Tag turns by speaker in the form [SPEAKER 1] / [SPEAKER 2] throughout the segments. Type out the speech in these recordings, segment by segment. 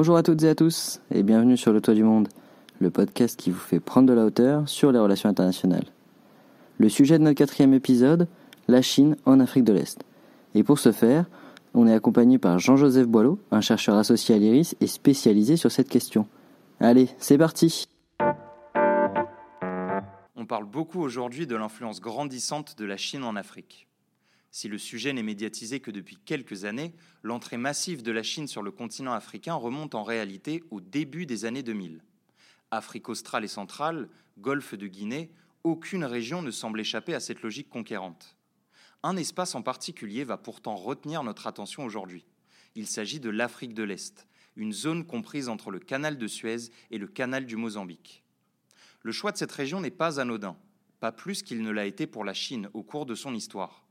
[SPEAKER 1] Bonjour à toutes et à tous et bienvenue sur Le Toit du Monde, le podcast qui vous fait prendre de la hauteur sur les relations internationales. Le sujet de notre quatrième épisode, la Chine en Afrique de l'Est. Et pour ce faire, on est accompagné par Jean-Joseph Boileau, un chercheur associé à l'IRIS et spécialisé sur cette question. Allez, c'est parti
[SPEAKER 2] On parle beaucoup aujourd'hui de l'influence grandissante de la Chine en Afrique. Si le sujet n'est médiatisé que depuis quelques années, l'entrée massive de la Chine sur le continent africain remonte en réalité au début des années 2000. Afrique australe et centrale, golfe de Guinée, aucune région ne semble échapper à cette logique conquérante. Un espace en particulier va pourtant retenir notre attention aujourd'hui. Il s'agit de l'Afrique de l'Est, une zone comprise entre le canal de Suez et le canal du Mozambique. Le choix de cette région n'est pas anodin, pas plus qu'il ne l'a été pour la Chine au cours de son histoire.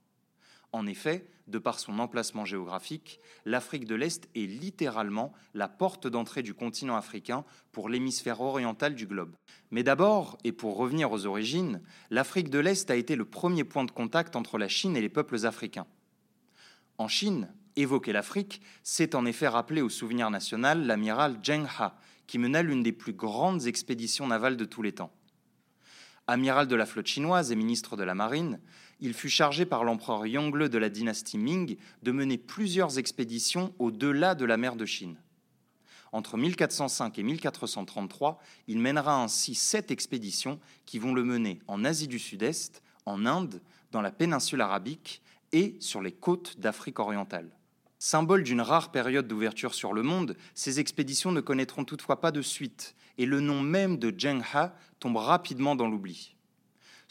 [SPEAKER 2] En effet, de par son emplacement géographique, l'Afrique de l'Est est littéralement la porte d'entrée du continent africain pour l'hémisphère oriental du globe. Mais d'abord, et pour revenir aux origines, l'Afrique de l'Est a été le premier point de contact entre la Chine et les peuples africains. En Chine, évoquer l'Afrique, c'est en effet rappeler au souvenir national l'amiral Zheng Ha, qui mena l'une des plus grandes expéditions navales de tous les temps. Amiral de la flotte chinoise et ministre de la Marine, il fut chargé par l'empereur Yongle de la dynastie Ming de mener plusieurs expéditions au-delà de la mer de Chine. Entre 1405 et 1433, il mènera ainsi sept expéditions qui vont le mener en Asie du Sud-Est, en Inde, dans la péninsule arabique et sur les côtes d'Afrique orientale. Symbole d'une rare période d'ouverture sur le monde, ces expéditions ne connaîtront toutefois pas de suite, et le nom même de Zheng Ha tombe rapidement dans l'oubli.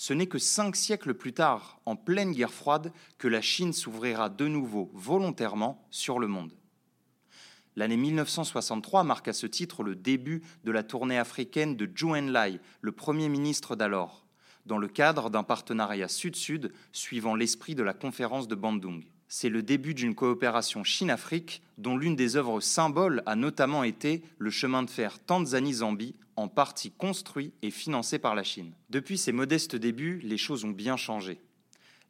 [SPEAKER 2] Ce n'est que cinq siècles plus tard, en pleine guerre froide, que la Chine s'ouvrira de nouveau volontairement sur le monde. L'année 1963 marque à ce titre le début de la tournée africaine de Zhou Enlai, le Premier ministre d'alors, dans le cadre d'un partenariat sud-sud suivant l'esprit de la conférence de Bandung c'est le début d'une coopération Chine-Afrique dont l'une des œuvres symboles a notamment été le chemin de fer Tanzanie-Zambie, en partie construit et financé par la Chine. Depuis ces modestes débuts, les choses ont bien changé.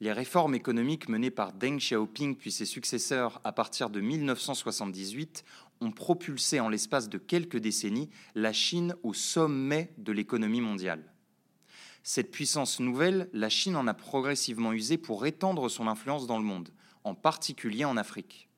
[SPEAKER 2] Les réformes économiques menées par Deng Xiaoping puis ses successeurs à partir de 1978 ont propulsé en l'espace de quelques décennies la Chine au sommet de l'économie mondiale. Cette puissance nouvelle, la Chine en a progressivement usé pour étendre son influence dans le monde, en particulier en Afrique.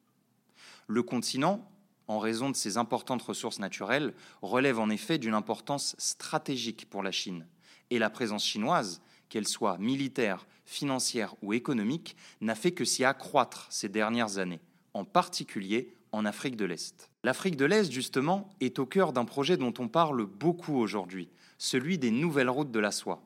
[SPEAKER 2] Le continent, en raison de ses importantes ressources naturelles, relève en effet d'une importance stratégique pour la Chine, et la présence chinoise, qu'elle soit militaire, financière ou économique, n'a fait que s'y accroître ces dernières années, en particulier en Afrique de l'Est. L'Afrique de l'Est, justement, est au cœur d'un projet dont on parle beaucoup aujourd'hui, celui des nouvelles routes de la soie.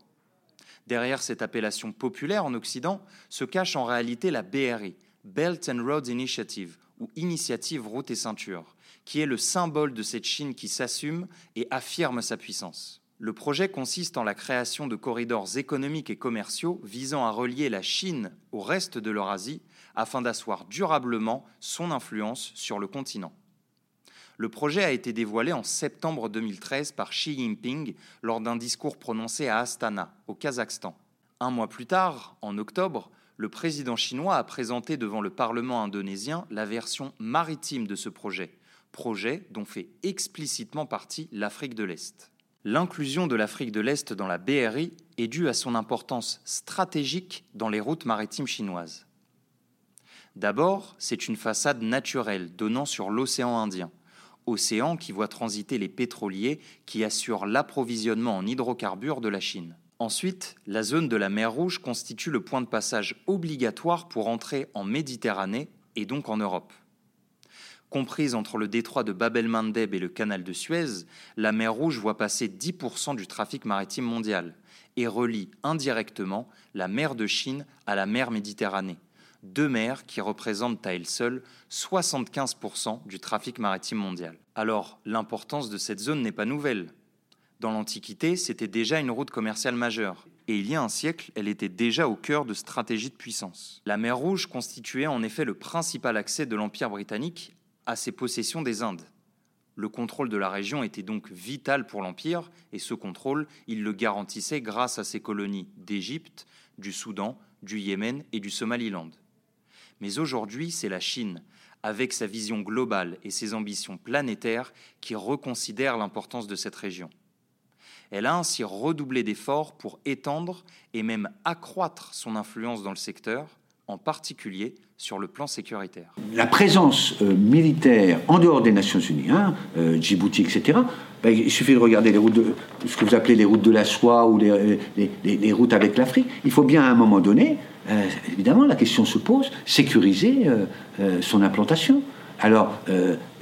[SPEAKER 2] Derrière cette appellation populaire en Occident se cache en réalité la BRI, Belt and Road Initiative, ou Initiative Route et Ceinture, qui est le symbole de cette Chine qui s'assume et affirme sa puissance. Le projet consiste en la création de corridors économiques et commerciaux visant à relier la Chine au reste de l'Eurasie afin d'asseoir durablement son influence sur le continent. Le projet a été dévoilé en septembre 2013 par Xi Jinping lors d'un discours prononcé à Astana, au Kazakhstan. Un mois plus tard, en octobre, le président chinois a présenté devant le Parlement indonésien la version maritime de ce projet, projet dont fait explicitement partie l'Afrique de l'Est. L'inclusion de l'Afrique de l'Est dans la BRI est due à son importance stratégique dans les routes maritimes chinoises. D'abord, c'est une façade naturelle donnant sur l'océan Indien, océan qui voit transiter les pétroliers qui assurent l'approvisionnement en hydrocarbures de la Chine. Ensuite, la zone de la mer Rouge constitue le point de passage obligatoire pour entrer en Méditerranée et donc en Europe. Comprise entre le détroit de Bab el-Mandeb et le canal de Suez, la mer Rouge voit passer 10% du trafic maritime mondial et relie indirectement la mer de Chine à la mer Méditerranée, deux mers qui représentent à elles seules 75% du trafic maritime mondial. Alors, l'importance de cette zone n'est pas nouvelle. Dans l'Antiquité, c'était déjà une route commerciale majeure, et il y a un siècle, elle était déjà au cœur de stratégies de puissance. La mer Rouge constituait en effet le principal accès de l'Empire britannique à ses possessions des Indes. Le contrôle de la région était donc vital pour l'Empire, et ce contrôle, il le garantissait grâce à ses colonies d'Égypte, du Soudan, du Yémen et du Somaliland. Mais aujourd'hui, c'est la Chine, avec sa vision globale et ses ambitions planétaires qui reconsidèrent l'importance de cette région. Elle a ainsi redoublé d'efforts pour étendre et même accroître son influence dans le secteur, en particulier sur le plan sécuritaire.
[SPEAKER 3] La présence euh, militaire en dehors des Nations Unies, hein, euh, Djibouti, etc., ben, il suffit de regarder les routes ce que vous appelez les routes de la soie ou les, les, routes avec l'Afrique. Il faut bien à un moment donné, euh, évidemment, la question se pose, sécuriser son implantation. Alors,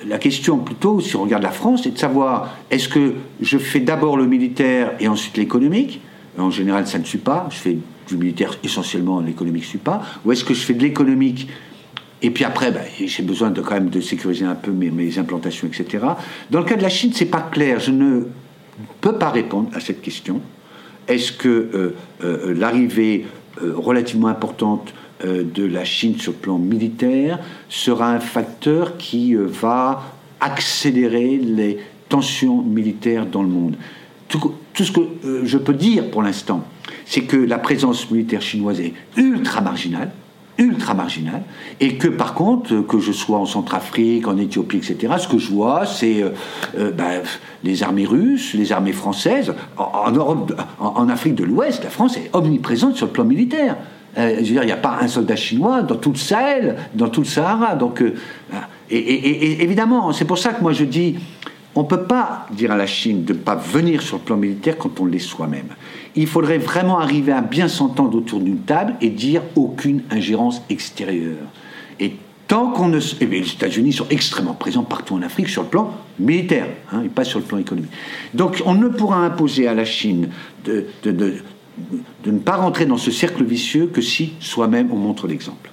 [SPEAKER 3] la question plutôt, si on regarde la France, c'est de savoir est-ce que je fais d'abord le militaire et ensuite l'économique? En général, ça ne suit pas. Je fais du militaire essentiellement, l'économique ne suit pas. Ou est-ce que je fais de l'économique et puis après, ben, j'ai besoin de quand même de sécuriser un peu mes, implantations, etc. Dans le cas de la Chine, c'est pas clair. Je ne peux pas répondre à cette question. Est-ce que euh, euh, l'arrivée euh, relativement importante de la Chine sur le plan militaire sera un facteur qui va accélérer les tensions militaires dans le monde tout, ce que je peux dire pour l'instant, c'est que la présence militaire chinoise est ultra marginale, ultra marginal, et que par contre, que je sois en Centrafrique, en Éthiopie, etc., ce que je vois, c'est euh, euh, ben, les armées russes, les armées françaises. Europe, en, Afrique de l'Ouest, la France est omniprésente sur le plan militaire. Euh, je veux dire, il n'y a pas un soldat chinois dans tout le Sahel, dans tout le Sahara. Donc, et, évidemment, c'est pour ça que moi je dis, on ne peut pas dire à la Chine de ne pas venir sur le plan militaire quand on l'est soi-même. Il faudrait vraiment arriver à bien s'entendre autour d'une table et dire aucune ingérence extérieure. Et tant qu'on ne... Eh les États-Unis sont extrêmement présents partout en Afrique sur le plan militaire, hein, et pas sur le plan économique. Donc on ne pourra imposer à la Chine de ne pas rentrer dans ce cercle vicieux que si soi-même on montre l'exemple.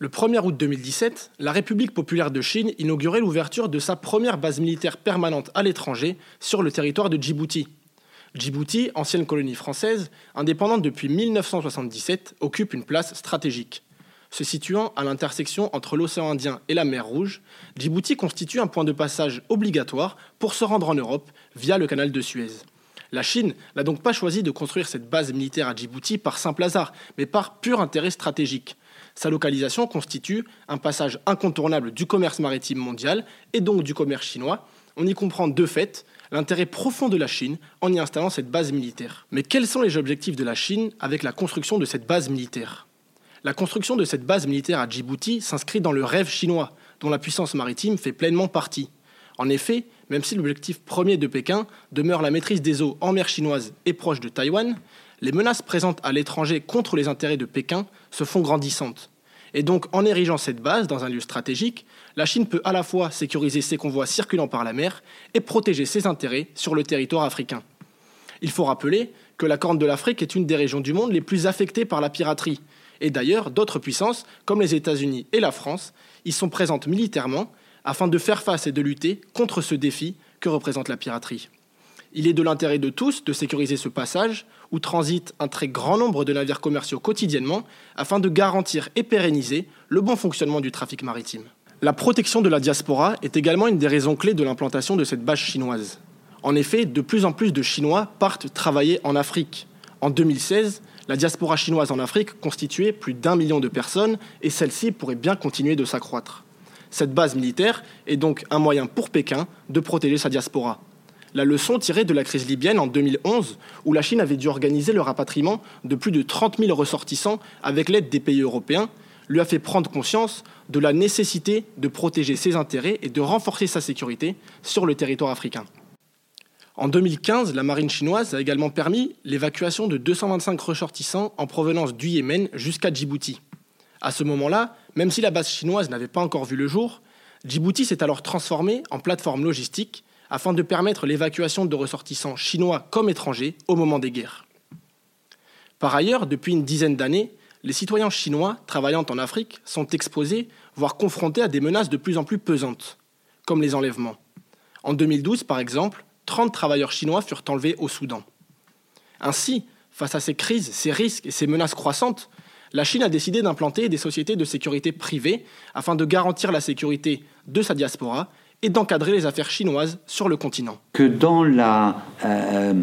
[SPEAKER 4] Le 1er août 2017, la République populaire de Chine inaugurait l'ouverture de sa première base militaire permanente à l'étranger sur le territoire de Djibouti. Djibouti, ancienne colonie française, indépendante depuis 1977, occupe une place stratégique. Se situant à l'intersection entre l'océan Indien et la mer Rouge, Djibouti constitue un point de passage obligatoire pour se rendre en Europe via le canal de Suez. La Chine n'a donc pas choisi de construire cette base militaire à Djibouti par simple hasard, mais par pur intérêt stratégique. Sa localisation constitue un passage incontournable du commerce maritime mondial et donc du commerce chinois. On y comprend de fait l'intérêt profond de la Chine en y installant cette base militaire. Mais quels sont les objectifs de la Chine avec la construction de cette base militaire? La construction de cette base militaire à Djibouti s'inscrit dans le rêve chinois, dont la puissance maritime fait pleinement partie. En effet, même si l'objectif premier de Pékin demeure la maîtrise des eaux en mer chinoise et proche de Taïwan, les menaces présentes à l'étranger contre les intérêts de Pékin se font grandissantes. Et donc, en érigeant cette base dans un lieu stratégique, la Chine peut à la fois sécuriser ses convois circulant par la mer et protéger ses intérêts sur le territoire africain. Il faut rappeler que la Corne de l'Afrique est une des régions du monde les plus affectées par la piraterie. Et d'ailleurs, d'autres puissances, comme les États-Unis et la France, y sont présentes militairement afin de faire face et de lutter contre ce défi que représente la piraterie. Il est de l'intérêt de tous de sécuriser ce passage où transitent un très grand nombre de navires commerciaux quotidiennement afin de garantir et pérenniser le bon fonctionnement du trafic maritime. La protection de la diaspora est également une des raisons clés de l'implantation de cette base chinoise. En effet, de plus en plus de Chinois partent travailler en Afrique. En 2016, la diaspora chinoise en Afrique constituait plus d'un million de personnes et celle-ci pourrait bien continuer de s'accroître. Cette base militaire est donc un moyen pour Pékin de protéger sa diaspora la leçon tirée de la crise libyenne en 2011, où la Chine avait dû organiser le rapatriement de plus de 30 000 ressortissants avec l'aide des pays européens, lui a fait prendre conscience de la nécessité de protéger ses intérêts et de renforcer sa sécurité sur le territoire africain. En 2015, la marine chinoise a également permis l'évacuation de 225 ressortissants en provenance du Yémen jusqu'à Djibouti. À ce moment-là, même si la base chinoise n'avait pas encore vu le jour, Djibouti s'est alors transformé en plateforme logistique afin de permettre l'évacuation de ressortissants chinois comme étrangers au moment des guerres. Par ailleurs, depuis une dizaine d'années, les citoyens chinois travaillant en Afrique sont exposés, voire confrontés à des menaces de plus en plus pesantes, comme les enlèvements. En 2012, par exemple, 30 travailleurs chinois furent enlevés au Soudan. Ainsi, face à ces crises, ces risques et ces menaces croissantes, la Chine a décidé d'implanter des sociétés de sécurité privées afin de garantir la sécurité de sa diaspora et d'encadrer les affaires chinoises sur le continent.
[SPEAKER 3] Que dans la, euh,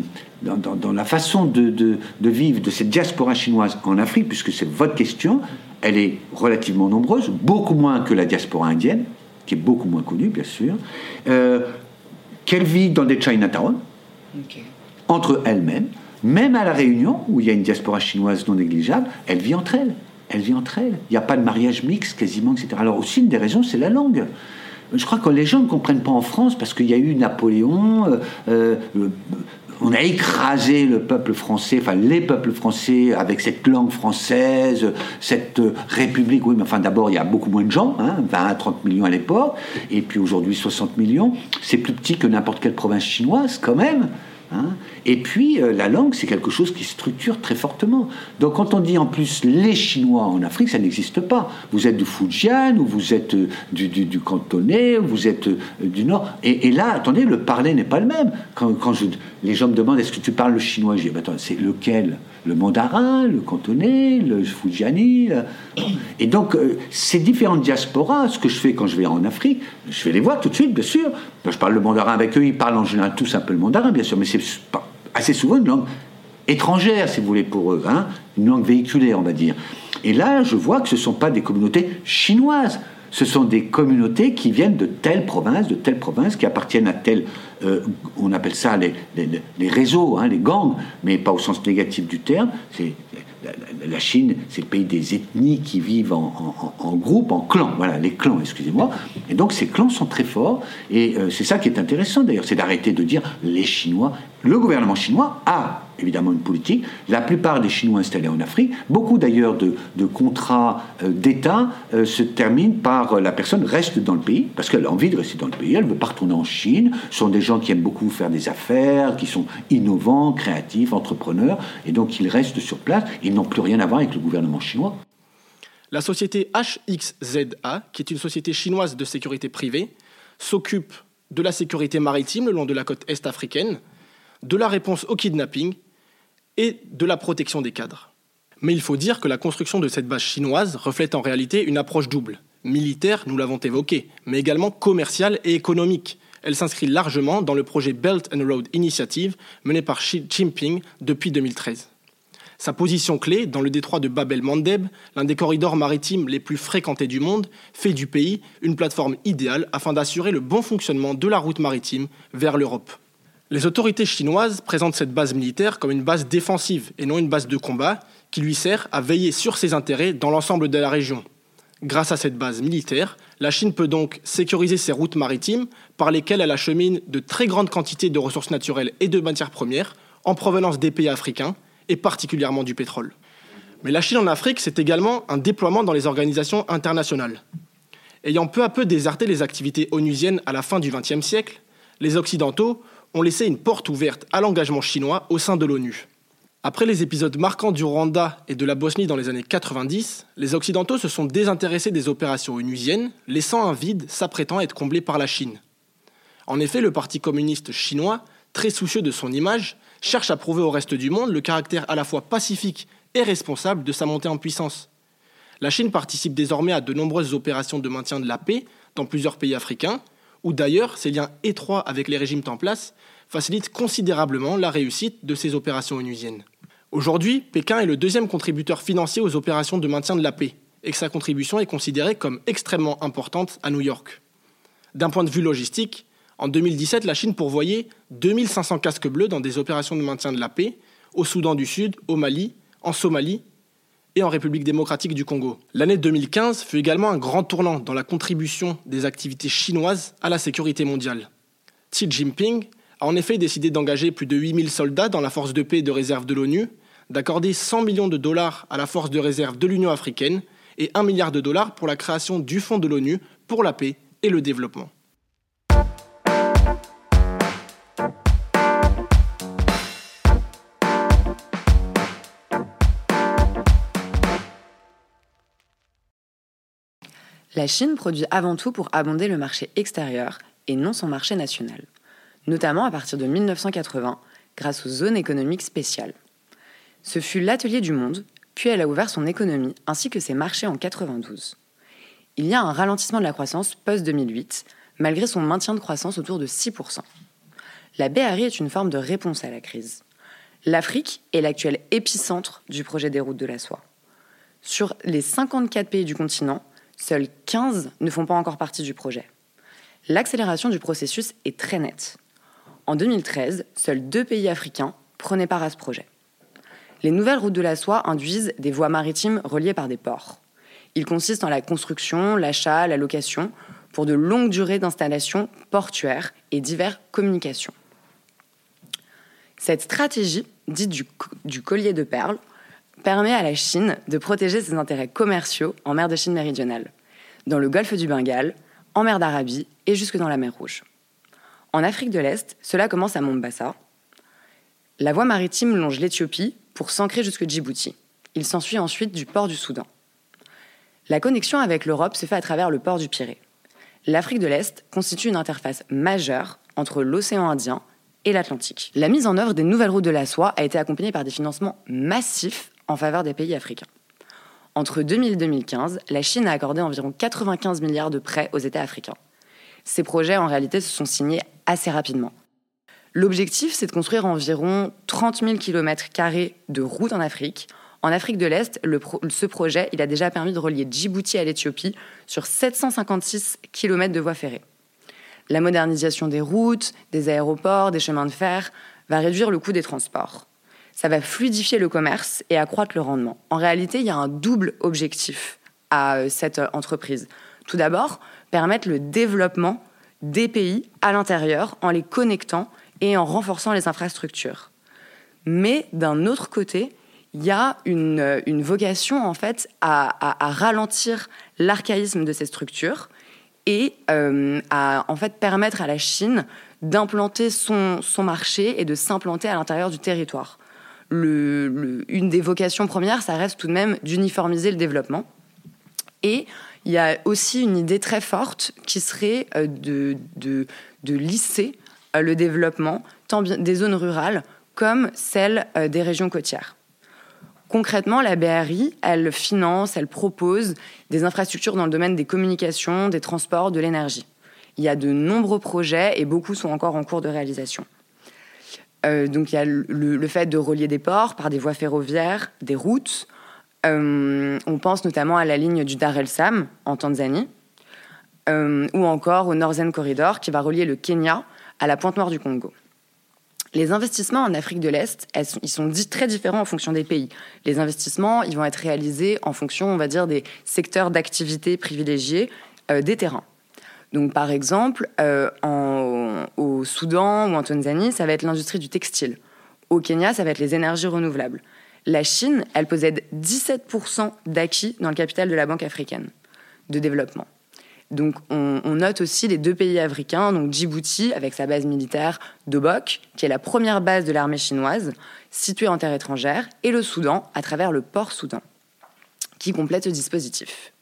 [SPEAKER 3] dans, la façon de, de, vivre de cette diaspora chinoise en Afrique, puisque c'est votre question, elle est relativement nombreuse, beaucoup moins que la diaspora indienne, qui est beaucoup moins connue, bien sûr, euh, qu'elle vit dans des Chinatown, entre elles-mêmes, même à La Réunion, où il y a une diaspora chinoise non négligeable, elle vit entre elles. Elle vit entre elles. Il n'y a pas de mariage mixte quasiment, etc. Alors aussi, une des raisons, c'est la langue. Je crois que les gens ne comprennent pas en France parce qu'il y a eu Napoléon, euh, euh, on a écrasé le peuple français, enfin les peuples français avec cette langue française, cette république. Oui, mais enfin d'abord il y a beaucoup moins de gens, hein, 20 à 30 millions à l'époque, et puis aujourd'hui 60 millions. C'est plus petit que n'importe quelle province chinoise quand même. Hein. Et puis, euh, la langue, c'est quelque chose qui structure très fortement. Donc, quand on dit en plus les Chinois en Afrique, ça n'existe pas. Vous êtes du Fujian, ou vous êtes euh, du, du, cantonais, ou vous êtes euh, du Nord. Et, là, attendez, le parler n'est pas le même. Quand, les gens me demandent est-ce que tu parles le chinois, je dis attends, c'est lequel? Le mandarin, le cantonais, le fujiani. Et donc, ces différentes diasporas, ce que je fais quand je vais en Afrique, je vais les voir tout de suite, bien sûr. je parle le mandarin avec eux, ils parlent en général tous un peu le mandarin, bien sûr, mais c'est assez souvent une langue étrangère, si vous voulez, pour eux, hein, une langue véhiculée, on va dire. Et là, je vois que ce ne sont pas des communautés chinoises ce sont des communautés qui viennent de telle province, de telle province, qui appartiennent à telle, euh, on appelle ça les, les, réseaux, hein, les gangs, mais pas au sens négatif du terme. La, Chine, c'est le pays des ethnies qui vivent en, en, groupe, en clans. Voilà, les clans, excusez-moi. Et donc ces clans sont très forts. Et euh, c'est ça qui est intéressant d'ailleurs, c'est d'arrêter de dire les Chinois. Le gouvernement chinois a évidemment une politique. La plupart des Chinois installés en Afrique, beaucoup d'ailleurs de, contrats euh, d'État euh, se terminent par euh, la personne reste dans le pays, parce qu'elle a envie de rester dans le pays, elle ne veut pas retourner en Chine. Ce sont des gens qui aiment beaucoup faire des affaires, qui sont innovants, créatifs, entrepreneurs, et donc ils restent sur place. Ils n'ont plus rien à voir avec le gouvernement chinois.
[SPEAKER 4] La société HXZA, qui est une société chinoise de sécurité privée, s'occupe de la sécurité maritime le long de la côte est africaine, de la réponse au kidnapping et de la protection des cadres. Mais il faut dire que la construction de cette base chinoise reflète en réalité une approche double. Militaire, nous l'avons évoqué, mais également commerciale et économique. Elle s'inscrit largement dans le projet Belt and Road Initiative mené par Xi Jinping depuis 2013. Sa position clé dans le détroit de Bab el-Mandeb, l'un des corridors maritimes les plus fréquentés du monde, fait du pays une plateforme idéale afin d'assurer le bon fonctionnement de la route maritime vers l'Europe. Les autorités chinoises présentent cette base militaire comme une base défensive et non une base de combat qui lui sert à veiller sur ses intérêts dans l'ensemble de la région. Grâce à cette base militaire, la Chine peut donc sécuriser ses routes maritimes par lesquelles elle achemine de très grandes quantités de ressources naturelles et de matières premières en provenance des pays africains et particulièrement du pétrole. Mais la Chine en Afrique, c'est également un déploiement dans les organisations internationales. Ayant peu à peu déserté les activités onusiennes à la fin du XXe siècle, les Occidentaux ont laissé une porte ouverte à l'engagement chinois au sein de l'ONU. Après les épisodes marquants du Rwanda et de la Bosnie dans les années 90, les Occidentaux se sont désintéressés des opérations onusiennes, laissant un vide s'apprêtant à être comblé par la Chine. En effet, le Parti communiste chinois, très soucieux de son image, cherche à prouver au reste du monde le caractère à la fois pacifique et responsable de sa montée en puissance. La Chine participe désormais à de nombreuses opérations de maintien de la paix dans plusieurs pays africains, où d'ailleurs ses liens étroits avec les régimes en place facilitent considérablement la réussite de ces opérations onusiennes. Aujourd'hui, Pékin est le deuxième contributeur financier aux opérations de maintien de la paix, et que sa contribution est considérée comme extrêmement importante à New York. D'un point de vue logistique, en 2017, la Chine pourvoyait 2500 casques bleus dans des opérations de maintien de la paix au Soudan du Sud, au Mali, en Somalie et en République démocratique du Congo. L'année 2015 fut également un grand tournant dans la contribution des activités chinoises à la sécurité mondiale. Xi Jinping a en effet décidé d'engager plus de 8000 soldats dans la force de paix de réserve de l'ONU, d'accorder 100 millions de dollars à la force de réserve de l'Union africaine et 1 milliard de dollars pour la création du Fonds de l'ONU pour la paix et le développement.
[SPEAKER 5] La Chine produit avant tout pour abonder le marché extérieur et non son marché national, notamment à partir de 1980 grâce aux zones économiques spéciales. Ce fut l'atelier du monde, puis elle a ouvert son économie ainsi que ses marchés en 92. Il y a un ralentissement de la croissance post-2008, malgré son maintien de croissance autour de 6%. La BRI est une forme de réponse à la crise. L'Afrique est l'actuel épicentre du projet des routes de la soie. Sur les 54 pays du continent, seuls 15 ne font pas encore partie du projet. L'accélération du processus est très nette. En 2013, seuls deux pays africains prenaient part à ce projet. Les nouvelles routes de la soie induisent des voies maritimes reliées par des ports. Ils consistent en la construction, l'achat, la location pour de longues durées d'installation portuaire et diverses communications. Cette stratégie, dite du, collier de perles, permet à la Chine de protéger ses intérêts commerciaux en mer de Chine méridionale, dans le golfe du Bengale, en mer d'Arabie et jusque dans la mer Rouge. En Afrique de l'Est, cela commence à Mombasa. La voie maritime longe l'Éthiopie pour s'ancrer jusque Djibouti. Il s'ensuit ensuite du port du Soudan. La connexion avec l'Europe se fait à travers le port du Pirée. L'Afrique de l'Est constitue une interface majeure entre l'océan Indien et l'Atlantique. La mise en œuvre des nouvelles routes de la soie a été accompagnée par des financements massifs en faveur des pays africains. Entre 2000 et 2015, la Chine a accordé environ 95 milliards de prêts aux États africains. Ces projets, en réalité, se sont signés assez rapidement. L'objectif, c'est de construire environ 30 000 km de routes en Afrique. En Afrique de l'Est, ce projet a déjà permis de relier Djibouti à l'Éthiopie sur 756 km de voies ferrées. La modernisation des routes, des aéroports, des chemins de fer va réduire le coût des transports. Ça va fluidifier le commerce et accroître le rendement. En réalité, il y a un double objectif à euh, cette euh, entreprise. Tout d'abord, permettre le développement des pays à l'intérieur en les connectant et en renforçant les infrastructures. Mais d'un autre côté, il y a une, euh, vocation en fait à, ralentir l'archaïsme de ces structures et à en fait permettre à la Chine d'implanter son, marché et de s'implanter à l'intérieur du territoire. Une des vocations premières, ça reste tout de même d'uniformiser le développement. Et il y a aussi une idée très forte qui serait euh, de, lisser euh, le développement tant des zones rurales comme celles des régions côtières. Concrètement, la BRI, elle finance, elle propose des infrastructures dans le domaine des communications, des transports, de l'énergie. Il y a de nombreux projets et beaucoup sont encore en cours de réalisation. Euh, donc il y a le, fait de relier des ports par des voies ferroviaires, des routes. Euh, on pense notamment à la ligne du Dar el Sam en Tanzanie, euh, ou encore au Northern Corridor qui va relier le Kenya à la pointe noire du Congo. Les investissements en Afrique de l'Est, ils sont très différents en fonction des pays. Les investissements, ils vont être réalisés en fonction, on va dire, des secteurs d'activité privilégiés des terrains. Donc, par exemple, euh, au Soudan ou en Tanzanie, ça va être l'industrie du textile. Au Kenya, ça va être les énergies renouvelables. La Chine, elle possède 17% d'acquis dans le capital de la Banque africaine de développement. Donc on, note aussi les deux pays africains, donc Djibouti avec sa base militaire d'Obok, qui est la première base de l'armée chinoise, située en terre étrangère, et le Soudan à travers le port Soudan, qui complète ce dispositif.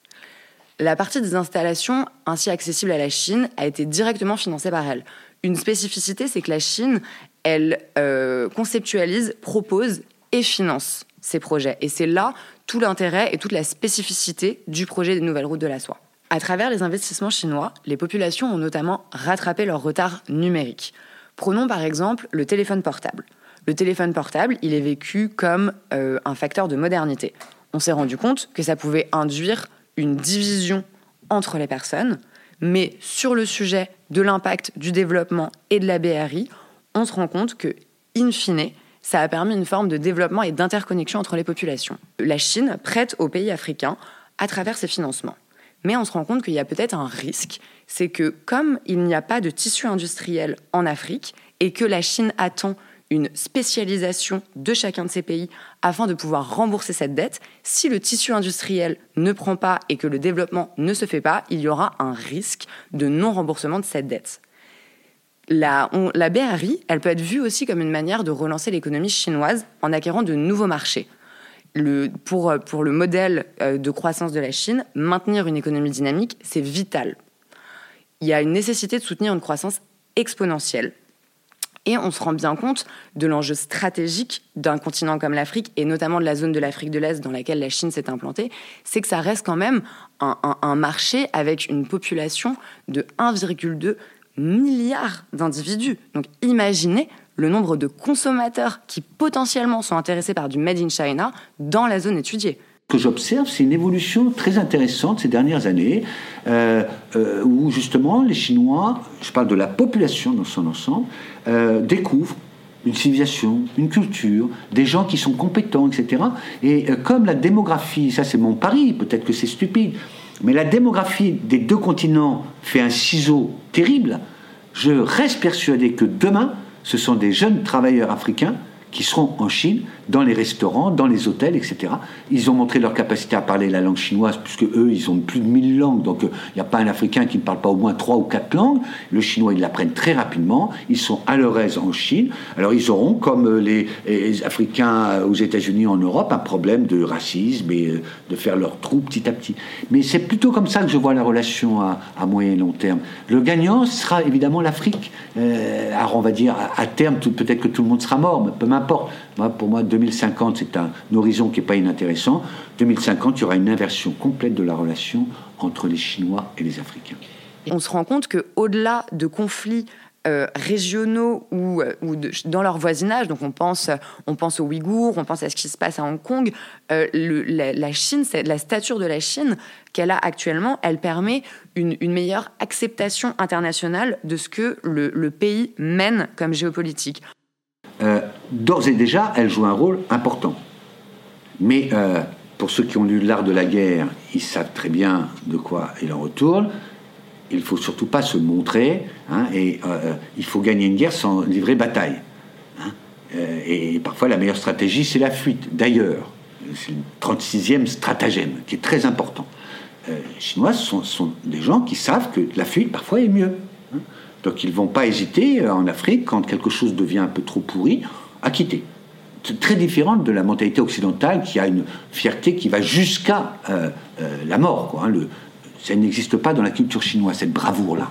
[SPEAKER 5] La partie des installations ainsi accessibles à la Chine a été directement financée par elle. Une spécificité, c'est que la Chine, elle euh, conceptualise, propose et finance ces projets. Et c'est là tout l'intérêt et toute la spécificité du projet des nouvelles routes de la soie. À travers les investissements chinois, les populations ont notamment rattrapé leur retard numérique. Prenons par exemple le téléphone portable. Le téléphone portable, il est vécu comme euh, un facteur de modernité. On s'est rendu compte que ça pouvait induire une division entre les personnes, mais sur le sujet de l'impact du développement et de la BRI, on se rend compte que, in fine, ça a permis une forme de développement et d'interconnexion entre les populations. La Chine prête aux pays africains à travers ses financements. Mais on se rend compte qu'il y a peut-être un risque, c'est que comme il n'y a pas de tissu industriel en Afrique et que la Chine attend une spécialisation de chacun de ces pays afin de pouvoir rembourser cette dette, si le tissu industriel ne prend pas et que le développement ne se fait pas, il y aura un risque de non-remboursement de cette dette. La, BRI, elle peut être vue aussi comme une manière de relancer l'économie chinoise en acquérant de nouveaux marchés pour, pour le modèle euh, de croissance de la Chine, maintenir une économie dynamique, c'est vital. Il y a une nécessité de soutenir une croissance exponentielle. Et on se rend bien compte de l'enjeu stratégique d'un continent comme l'Afrique, et notamment de la zone de l'Afrique de l'Est dans laquelle la Chine s'est implantée, c'est que ça reste quand même un, marché avec une population de 1,2 milliard d'individus. Donc imaginez le nombre de consommateurs qui potentiellement sont intéressés par du Made in China dans la zone étudiée.
[SPEAKER 3] Que j'observe, c'est une évolution très intéressante ces dernières années, euh, euh, où justement les Chinois, je parle de la population dans son ensemble, euh, découvrent une civilisation, une culture, des gens qui sont compétents, etc. Et comme la démographie, ça c'est mon pari, peut-être que c'est stupide, mais la démographie des deux continents fait un ciseau terrible, je reste persuadé que demain, ce sont des jeunes travailleurs africains qui seront en Chine, dans les restaurants, dans les hôtels, etc. Ils ont montré leur capacité à parler la langue chinoise, puisque eux, ils ont plus de 1000 langues, donc il euh, n'y a pas un Africain qui ne parle pas au moins trois ou quatre langues. Le chinois, ils l'apprennent très rapidement. Ils sont à leur aise en Chine. Alors ils auront, comme euh, les, Africains euh, aux États-Unis, en Europe, un problème de racisme et de faire leur trou petit à petit. Mais c'est plutôt comme ça que je vois la relation à, moyen et long terme. Le gagnant sera évidemment l'Afrique. alors on va dire, à, terme, peut-être que tout le monde sera mort, mais peu m'importe. Pour moi, 2050, c'est un horizon qui n'est pas inintéressant. 2050, il y aura une inversion complète de la relation entre les Chinois et les Africains.
[SPEAKER 5] On se rend compte qu'au-delà de conflits euh, régionaux ou, euh, dans leur voisinage, donc on pense, on pense aux Ouïghours, on pense à ce qui se passe à Hong Kong, euh, la, Chine, la stature de la Chine qu'elle a actuellement, elle permet une, meilleure acceptation internationale de ce que le, le pays mène comme géopolitique.
[SPEAKER 3] Euh, d'ores et déjà, elle joue un rôle important. Mais euh, pour ceux qui ont lu l'art de la guerre, ils savent très bien de quoi il en retourne. Il ne faut surtout pas se montrer, hein, et euh, il faut gagner une guerre sans livrer bataille. Hein. et parfois, la meilleure stratégie, c'est la fuite. D'ailleurs, c'est le 36e stratagème, qui est très important. les Chinois sont, des gens qui savent que la fuite, parfois, est mieux. Hein. Donc ils ne vont pas hésiter euh, en Afrique, quand quelque chose devient un peu trop pourri, C'est très différent de la mentalité occidentale qui a une fierté qui va jusqu'à euh, euh, la mort. Quoi, hein. ça n'existe pas dans la culture chinoise, cette bravoure-là.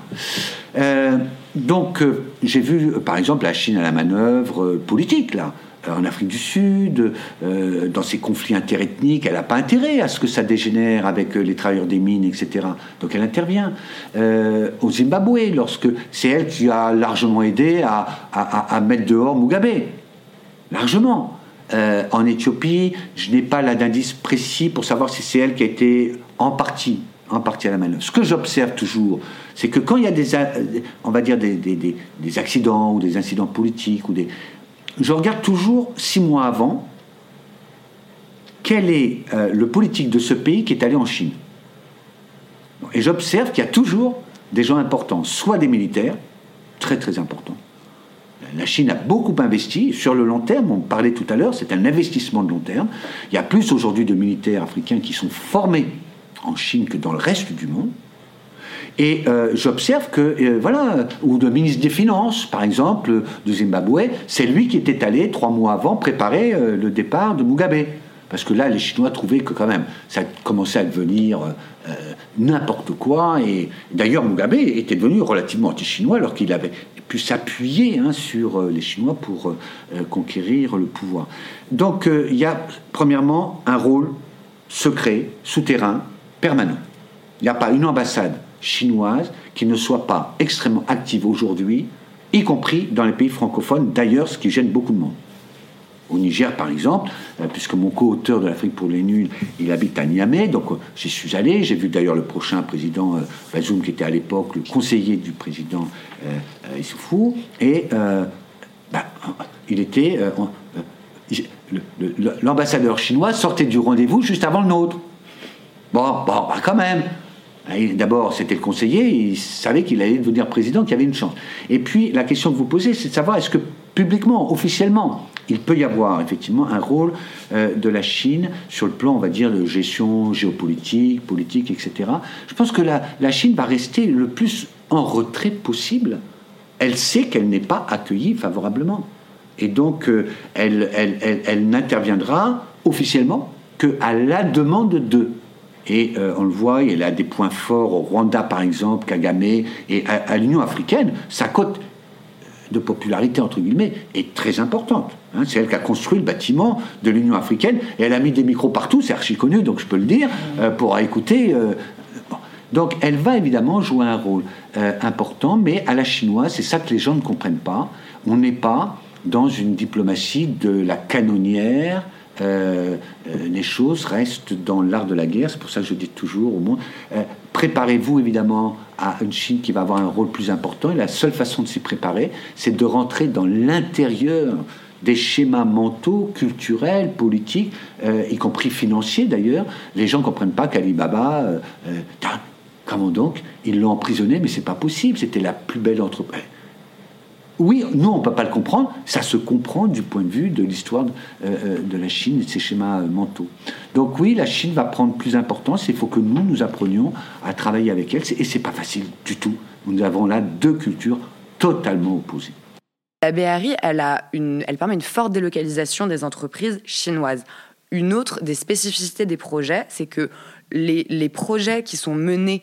[SPEAKER 3] donc j'ai vu par exemple la Chine à la manœuvre politique, là. Euh, en Afrique du Sud, euh, dans ces conflits interethniques, elle n'a pas intérêt à ce que ça dégénère avec euh, les travailleurs des mines, etc. Donc elle intervient. au Zimbabwe, lorsque c'est elle qui a largement aidé à, mettre dehors Mugabe. Largement. en Éthiopie, je n'ai pas d'indice précis pour savoir si c'est elle qui a été en partie, en partie à la manœuvre. Ce que j'observe toujours, c'est que quand il y a des, on va dire des, des, accidents ou des incidents politiques ou des, je regarde toujours six mois avant quel est euh, le politique de ce pays qui est allé en Chine. Et j'observe qu'il y a toujours des gens importants, soit des militaires, très très importants. La Chine a beaucoup investi sur le long terme, on parlait tout à l'heure, c'est un investissement de long terme. Il y a plus aujourd'hui de militaires africains qui sont formés en Chine que dans le reste du monde. Et euh, j'observe que, euh, voilà, ou le ministre des Finances, par exemple, de Zimbabwe, c'est lui qui était allé, trois mois avant, préparer euh, le départ de Mugabe. Parce que là, les Chinois trouvaient que quand même, ça commençait à devenir n'importe quoi. Et d'ailleurs, Mugabe était devenu relativement anti-chinois alors qu'il avait pu s'appuyer hein, sur les Chinois pour conquérir le pouvoir. Donc, il y a premièrement un rôle secret, souterrain, permanent. Il n'y a pas une ambassade chinoise qui ne soit pas extrêmement active aujourd'hui, y compris dans les pays francophones, d'ailleurs, ce qui gêne beaucoup de monde. Au Niger, par exemple, euh, puisque mon co-auteur de l'Afrique pour les nuls, il habite à Niamey, donc euh, j'y suis allé. J'ai vu d'ailleurs le prochain président euh, Bazoum, qui était à l'époque le conseiller du président Issoufou, et bah, il était. L'ambassadeur chinois sortait du rendez-vous juste avant le nôtre. Bon, bon, bah, quand même. D'abord, c'était le conseiller, il savait qu'il allait devenir président, qu'il y avait une chance. Et puis, la question que vous posez, c'est de savoir est-ce que publiquement, officiellement, il peut y avoir effectivement un rôle euh, de la Chine sur le plan, on va dire, de gestion géopolitique, politique, etc. Je pense que la, Chine va rester le plus en retrait possible. Elle sait qu'elle n'est pas accueillie favorablement. Et donc, euh, elle, elle, elle, elle n'interviendra officiellement qu'à la demande d'eux. Et euh, on le voit, il a des points forts au Rwanda, par exemple, Kagame, et à, l'Union africaine, sa cote de popularité, entre guillemets, est très importante. Hein. c'est elle qui a construit le bâtiment de l'Union africaine, et elle a mis des micros partout, c'est archi connu, donc je peux le dire, euh, pour écouter. Euh, donc elle va évidemment jouer un rôle important, mais à la chinoise, c'est ça que les gens ne comprennent pas. On n'est pas dans une diplomatie de la canonnière, euh, euh, les choses restent dans l'art de la guerre. C'est pour ça que je dis toujours au monde, euh, préparez-vous évidemment à une Chine qui va avoir un rôle plus important. Et la seule façon de s'y préparer, c'est de rentrer dans l'intérieur des schémas mentaux, culturels, politiques, y compris financiers d'ailleurs. Les gens ne comprennent pas qu'Alibaba, comment donc Ils l'ont emprisonné, mais c'est pas possible. C'était la plus belle entreprise oui, nous, on ne peut pas le comprendre. Ça se comprend du point de vue de l'histoire de, euh, euh, la Chine et de ses schémas euh, mentaux. Donc oui, la Chine va prendre plus d'importance. Il faut que nous, nous apprenions à travailler avec elle. Et c'est pas facile du tout. Nous avons là deux cultures totalement opposées.
[SPEAKER 5] La BRI, elle, permet une forte délocalisation des entreprises chinoises. Une autre des spécificités des projets, c'est que les, les projets qui sont menés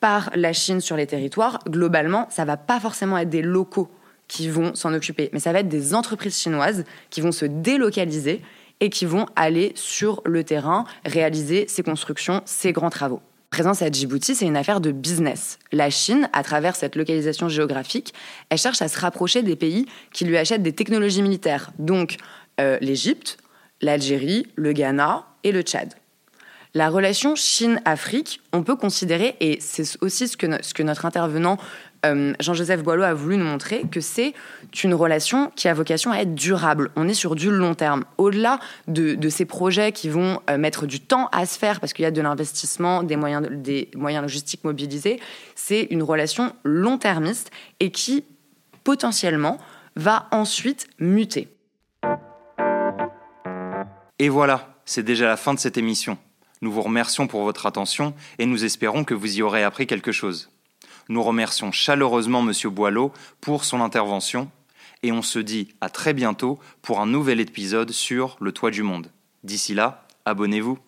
[SPEAKER 5] par la Chine sur les territoires, globalement, ça va pas forcément être des locaux qui vont s'en occuper, mais ça va être des entreprises chinoises qui vont se délocaliser et qui vont aller sur le terrain réaliser ces constructions, ces grands travaux. Présence à Djibouti, c'est une affaire de business. La Chine, à travers cette localisation géographique, elle cherche à se rapprocher des pays qui lui achètent des technologies militaires. Donc euh, l'Égypte, l'Algérie, le Ghana et le Tchad. La relation Chine-Afrique, on peut considérer, et c'est aussi ce que, ce que notre intervenant euh, Jean-Joseph Boileau a voulu nous montrer que c'est une relation qui a vocation à être durable. On est sur du long terme. Au-delà de, ces projets qui vont euh, mettre du temps à se faire parce qu'il y a de l'investissement, des moyens, des moyens logistiques mobilisés, c'est une relation long-termiste et qui potentiellement va ensuite muter.
[SPEAKER 2] Et voilà, c'est déjà la fin de cette émission. Nous vous remercions pour votre attention et nous espérons que vous y aurez appris quelque chose. Nous remercions chaleureusement M. Boileau pour son intervention et on se dit à très bientôt pour un nouvel épisode sur Le Toit du Monde. D'ici là, abonnez-vous.